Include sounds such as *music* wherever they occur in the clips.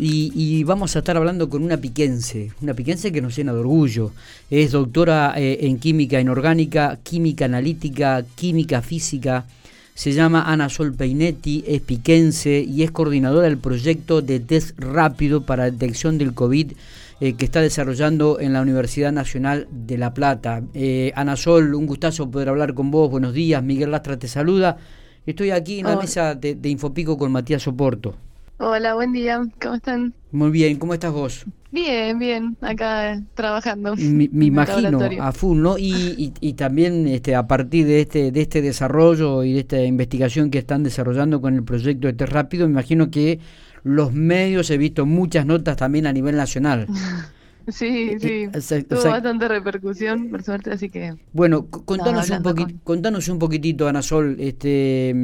Y, vamos a estar hablando con una piquense, una piquense que nos llena de orgullo. Es doctora eh, en química inorgánica, química analítica, química física. Se llama Ana Sol Peinetti, es piquense y es coordinadora del proyecto de test rápido para detección del COVID eh, que está desarrollando en la Universidad Nacional de La Plata. Eh, Ana Sol, un gustazo poder hablar con vos. Buenos días, Miguel Lastra te saluda. Estoy aquí en la mesa de, de Infopico con Matías Soporto. Hola, buen día, ¿cómo están? Muy bien, ¿cómo estás vos? Bien, bien, acá trabajando. Me, *laughs* imagino, a full, ¿no? Y, y, también este, a partir de este, de este desarrollo y de esta investigación que están desarrollando con el proyecto de Test Rápido, me imagino que los medios he visto muchas notas también a nivel nacional. *laughs* Sí, sí, tuvo bastante repercusión, por suerte, así que... Bueno, contanos, un, contanos un poquitito, Ana Sol, este...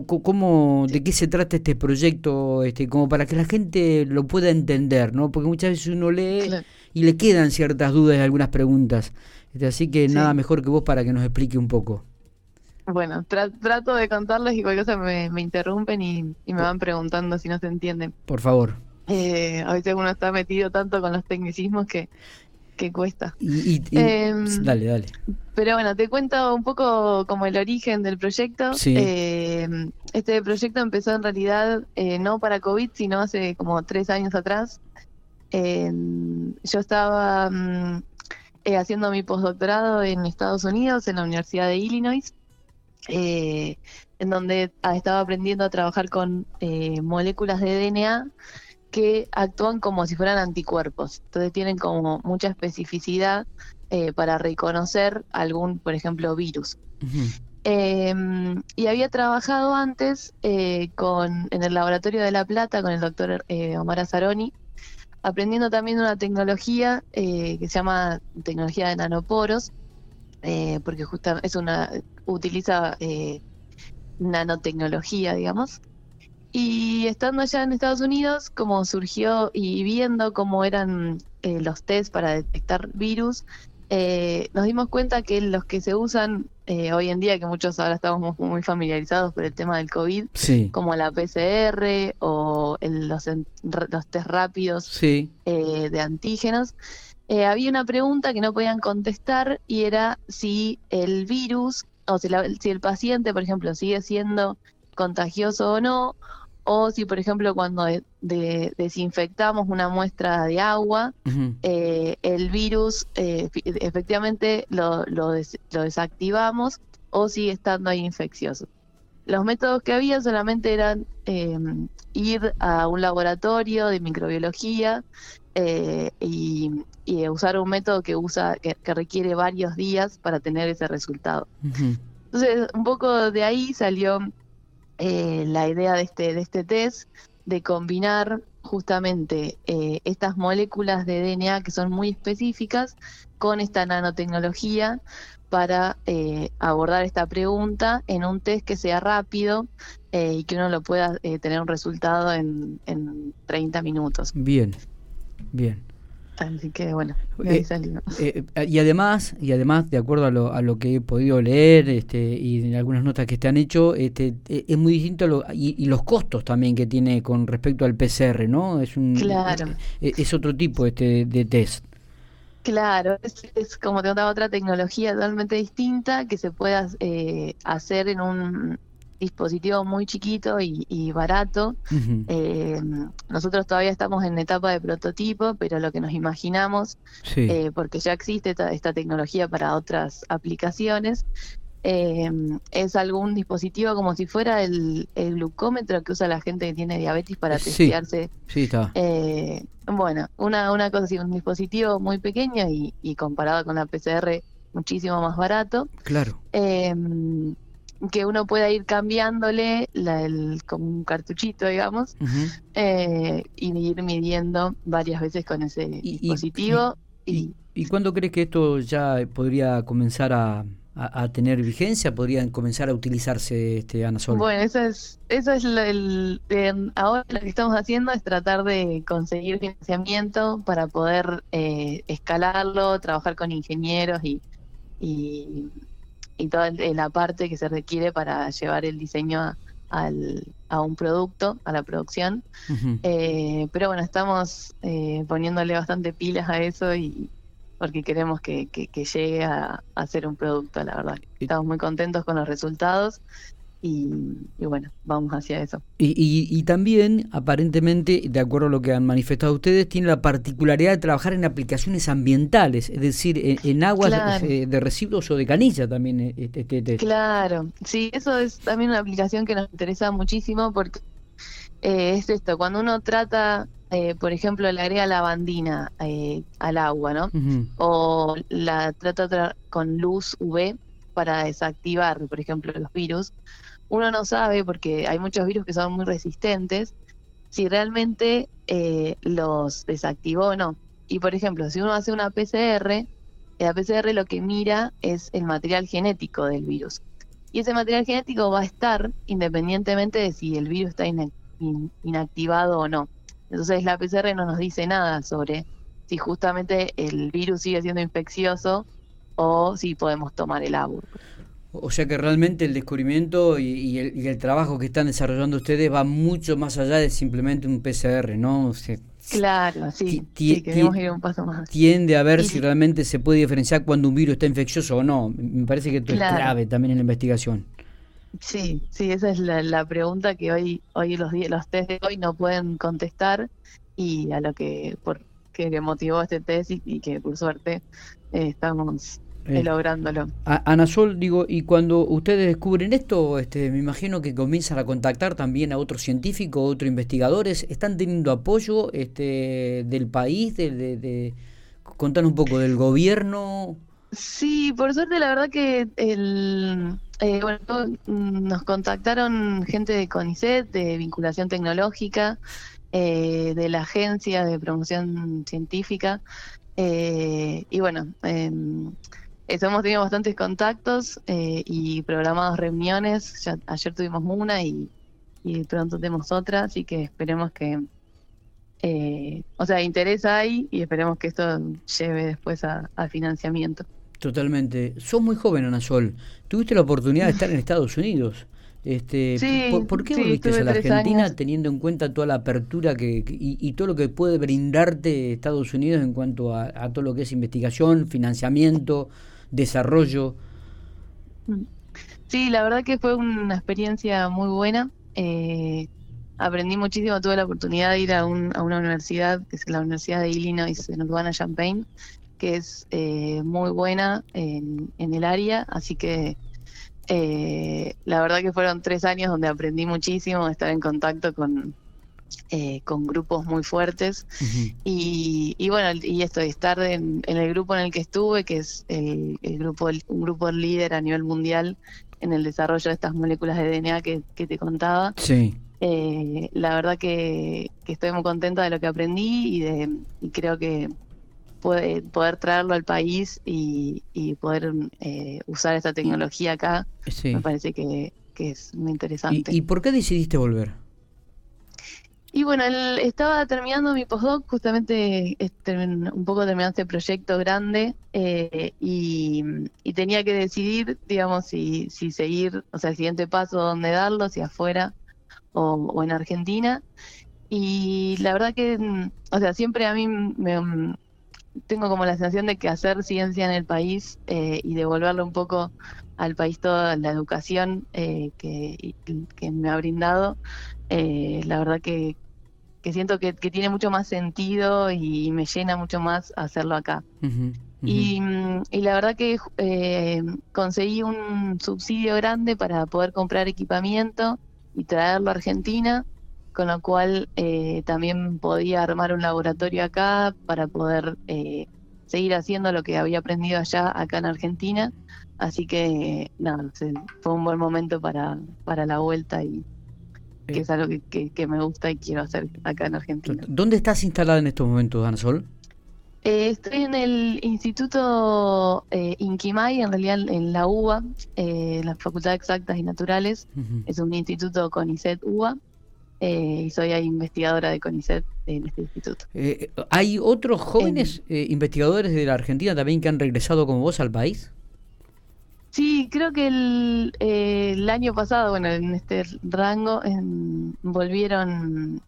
¿Cómo, ¿De qué se trata este proyecto? Este, como para que la gente lo pueda entender, ¿no? Porque muchas veces uno lee y le quedan ciertas dudas y algunas preguntas. Este, así que nada mejor que vos para que nos explique un poco. Bueno, trato de contarles y cualquier cosa me, interrumpen y, me van preguntando si no se entienden. Por favor. Eh, a veces uno está metido tanto con los tecnicismos que, que cuesta. Em, dale, dale. Pero bueno, te cuento un poco como el origen del proyecto. Em, este proyecto empezó en realidad eh, no para COVID, sino hace como tres años atrás. Em, yo estaba mm, eh, haciendo mi postdoctorado en Estados Unidos, en la Universidad de Illinois, eh, en donde ah, estaba aprendiendo a trabajar con moléculas de DNA que actúan como si fueran anticuerpos. Entonces tienen como mucha especificidad eh, para reconocer algún, por ejemplo, virus. Em, y había trabajado antes eh, con, en el laboratorio de La Plata con el doctor eh, Omar Azaroni, aprendiendo también una tecnología que se llama tecnología de nanoporos, porque justamente es una utiliza nanotecnología, digamos, y estando allá en Estados Unidos, como surgió y viendo cómo eran eh, los test para detectar virus, eh, nos dimos cuenta que los que se usan eh, hoy en día, que muchos ahora estamos muy familiarizados por el tema del COVID, como la PCR o los, los test rápidos de antígenos, había una pregunta que no podían contestar y era si el virus, o si, si el paciente, por ejemplo, sigue siendo contagioso o no, o si por ejemplo cuando desinfectamos una muestra de agua, eh, el virus eh, efectivamente lo, lo, desactivamos o sigue estando ahí infeccioso. Los métodos que había solamente eran em, ir a un laboratorio de microbiología eh, y, usar un método que usa que, requiere varios días para tener ese resultado. Entonces, un poco de ahí salió eh, la idea de este, de este test de combinar justamente eh, estas moléculas de DNA que son muy específicas con esta nanotecnología para eh, abordar esta pregunta en un test que sea rápido y que uno lo pueda tener un resultado en, en 30 minutos. Bien, bien. Así que bueno, eh, eh, y además, y además, de acuerdo a lo, a lo que he podido leer este, y en algunas notas que te han hecho, este, e, es muy distinto y, los costos también que tiene con respecto al PCR, ¿no? Es un claro. Es, otro tipo este de test. Claro, es, como te contaba otra tecnología totalmente distinta que se pueda eh, hacer en un dispositivo muy chiquito y, barato. Eh, nosotros todavía estamos en etapa de prototipo, pero lo que nos imaginamos, eh, porque ya existe esta, tecnología para otras aplicaciones, eh, es algún dispositivo como si fuera el, glucómetro que usa la gente que tiene diabetes para testearse. Sí, está. bueno, una, una cosa así, un dispositivo muy pequeño y, y comparado con la PCR muchísimo más barato. Claro que uno pueda ir cambiándole la, el, como un cartuchito, digamos, eh, y ir midiendo varias veces con ese dispositivo. Y, y, cuándo crees que esto ya podría comenzar a, tener vigencia? ¿Podrían comenzar a utilizarse, este, Ana Sol? Bueno, eso es, eso es el, ahora lo que estamos haciendo es tratar de conseguir financiamiento para poder eh, escalarlo, trabajar con ingenieros y y toda la parte que se requiere para llevar el diseño a, al, a un producto, a la producción. Eh, pero bueno, estamos eh, poniéndole bastante pilas a eso y porque queremos que, que, llegue a, a, ser un producto, la verdad. Estamos muy contentos con los resultados y, bueno, vamos hacia eso. Y, y, también, aparentemente, de acuerdo a lo que han manifestado ustedes, tiene la particularidad de trabajar en aplicaciones ambientales, es decir, en, aguas de, residuos o de canilla también. Eh, este, este, este, Claro, sí, eso es también una aplicación que nos interesa muchísimo porque eh, es esto, cuando uno trata, eh, por ejemplo, le agrega lavandina al agua, ¿no? O la trata con luz UV para desactivar, por ejemplo, los virus uno no sabe, porque hay muchos virus que son muy resistentes, si realmente eh, los desactivó o no. Y por ejemplo, si uno hace una PCR, la PCR lo que mira es el material genético del virus. Y ese material genético va a estar independientemente de si el virus está inactivado o no. Entonces la PCR no nos dice nada sobre si justamente el virus sigue siendo infeccioso o si podemos tomar el agua. O sea que realmente el descubrimiento y, el, trabajo que están desarrollando ustedes va mucho más allá de simplemente un PCR, ¿no? claro, sí, queremos ir un paso más. Tiende a ver si realmente se puede diferenciar cuando un virus está infeccioso o no. Me parece que esto es clave también en la investigación. Sí, sí, esa es la, pregunta que hoy, hoy los, los test de hoy no pueden contestar y a lo que, por, que motivó este test y, que por suerte eh, estamos eh, lográndolo. Ana Sol, digo, y cuando ustedes descubren esto, este, me imagino que comienzan a contactar también a otros científicos, otros investigadores. ¿Están teniendo apoyo este, del país? De, de, contar un poco del gobierno. Sí, por suerte, la verdad que el, eh, bueno, nos contactaron gente de CONICET, de vinculación tecnológica, eh, de la agencia de promoción científica. y bueno, em, eso, hemos tenido bastantes contactos eh, y programados reuniones. Ya, ayer tuvimos una y, pronto tenemos otra, así que esperemos que, eh, o sea, interés hay y esperemos que esto lleve después a, financiamiento. Totalmente. Sos muy joven, Ana Sol. Tuviste la oportunidad de estar en Estados Unidos. Este, ¿por, qué volviste a la Argentina teniendo en cuenta toda la apertura que, y, todo lo que puede brindarte Estados Unidos en cuanto a, a todo lo que es investigación, financiamiento, desarrollo. Sí, la verdad que fue una experiencia muy buena. Eh, aprendí muchísimo, tuve la oportunidad de ir a, un, a, una universidad, que es la Universidad de Illinois en Urbana-Champaign, que es eh, muy buena en, en, el área, así que eh, la verdad que fueron tres años donde aprendí muchísimo, estar en contacto con, eh, con grupos muy fuertes. y, y, bueno, y esto de estar en, el grupo en el que estuve, que es el, grupo, un grupo líder a nivel mundial en el desarrollo de estas moléculas de DNA que, te contaba. Sí. Eh, la verdad que, estoy muy contenta de lo que aprendí y, de, y creo que puede, poder traerlo al país y, poder eh, usar esta tecnología acá, me parece que, es muy interesante. ¿Y, ¿Y por qué decidiste volver? Y bueno, él estaba terminando mi postdoc, justamente este, un poco terminando este proyecto grande eh, y, tenía que decidir, digamos, si, si seguir, o sea, el siguiente paso, dónde darlo, si afuera o, en Argentina. Y la verdad que, o sea, siempre a mí me, tengo como la sensación de que hacer ciencia en el país eh, y devolverle un poco al país toda la educación eh, que, me ha brindado, la verdad que, que siento que, tiene mucho más sentido y me llena mucho más hacerlo acá. Y, la verdad que eh, conseguí un subsidio grande para poder comprar equipamiento y traerlo a Argentina, con lo cual eh, también podía armar un laboratorio acá para poder eh, seguir haciendo lo que había aprendido allá acá en Argentina. Así que nada, fue un buen momento para, para la vuelta y, que es algo que, me gusta y quiero hacer acá en Argentina. ¿Dónde estás instalada en estos momentos, Ana Sol? Eh, estoy en el Instituto eh, Inquimay, en realidad en la UBA, eh, la Facultad de Exactas y Naturales. Es un instituto CONICET UBA. Eh, y soy investigadora de CONICET en este instituto. ¿Hay otros jóvenes investigadores de la Argentina también que han regresado como vos al país? Sí, creo que el, eh, el año pasado, bueno, en este rango, en- volvieron,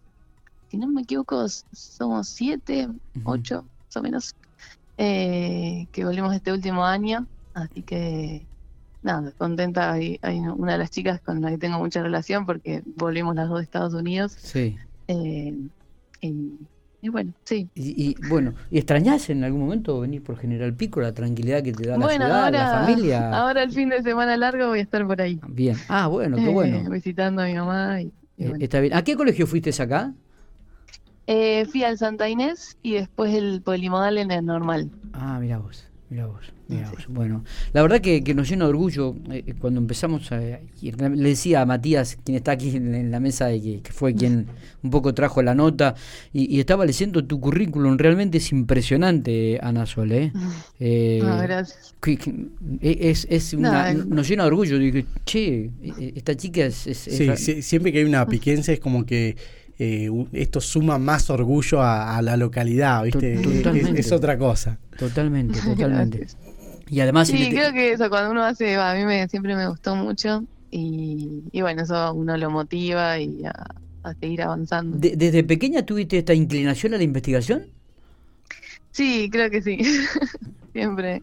si no me equivoco, somos siete, ocho, más o menos, eh, que volvimos este último año. Así que, nada, contenta. Hay, hay una de las chicas con la que tengo mucha relación porque volvimos las dos de Estados Unidos. Sí. eh, y, y bueno, sí. Y, y, bueno, ¿y extrañás en algún momento venir por General Pico, la tranquilidad que te da la bueno, ciudad, ahora, la familia? *laughs* ahora el fin de semana largo voy a estar por ahí. Bien. Ah, bueno, qué eh, *laughs* bueno. visitando a mi mamá. Y, y Eh, bueno. está bien. ¿A qué colegio fuiste acá? Eh, fui al Santa Inés y después el polimodal en el normal. Ah, mira vos, mira vos, mira vos. Bueno, la verdad que, que nos llena de orgullo eh, cuando empezamos a... y le decía a Matías, quien está aquí en, en la mesa, y que, que fue quien *laughs* un poco trajo la nota, y, y estaba leyendo tu currículum, realmente es impresionante, Ana Sol, ¿eh? *laughs* Eh, Ah, gracias. que- que- es, es una, No, eh. nos llena de orgullo, digo, che, eh, esta chica es... sí, siempre que hay una *laughs* piquense es como que eh, esto suma más orgullo a, a la localidad, ¿viste? To- Es- otra cosa. Totalmente, *laughs* totalmente. Gracias. Y además... Sí, creo que eso cuando uno hace, va, a mí me, siempre me gustó mucho y, y bueno, eso a uno lo motiva y a, a seguir avanzando. de- ¿Desde pequeña tuviste esta inclinación a la investigación? Sí, creo que sí. *laughs* siempre.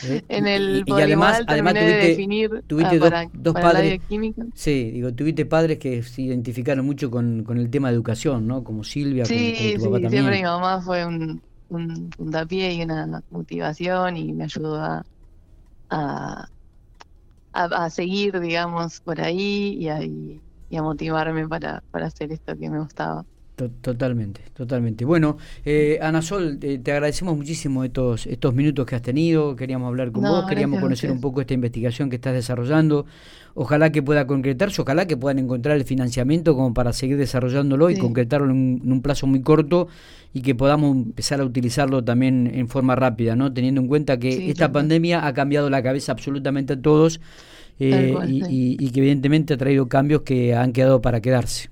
¿Eh? En el y, y además, además de tuviste, definir tuviste ah, dos, para, dos para el área padres. Sí, digo, tuviste padres que se identificaron mucho con, con el tema de educación, ¿no? Como Silvia, como- Sí, como, tu sí, papá también. siempre mi mamá fue un, un puntapié y una motivación y me ayudó a, a, a- a seguir, digamos, por ahí y a, y a motivarme para, para hacer esto que me gustaba. To- Totalmente, totalmente. Bueno, eh, Ana Sol, eh, te agradecemos muchísimo estos, estos minutos que has tenido. Queríamos hablar con No, vos, queríamos conocer un poco esta investigación que estás desarrollando. Ojalá que pueda concretarse, ojalá que puedan encontrar el financiamiento como para seguir desarrollándolo y concretarlo en un, en un plazo muy corto y que podamos empezar a utilizarlo también en forma rápida, ¿no? Teniendo en cuenta que Sí, esta pandemia ha cambiado la cabeza absolutamente a todos eh, Tal cual, y, sí. y- y que evidentemente ha traído cambios que han quedado para quedarse.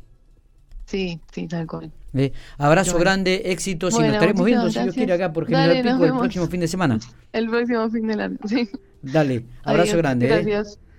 Sí, sí, tal cual. Eh, abrazo Bueno. grande, éxitos y Bueno, nos estaremos viendo, si Dios quiere, acá por General Pico el próximo fin de semana. El próximo fin de la... Sí. Dale, abrazo Adiós, grande. eh. Gracias.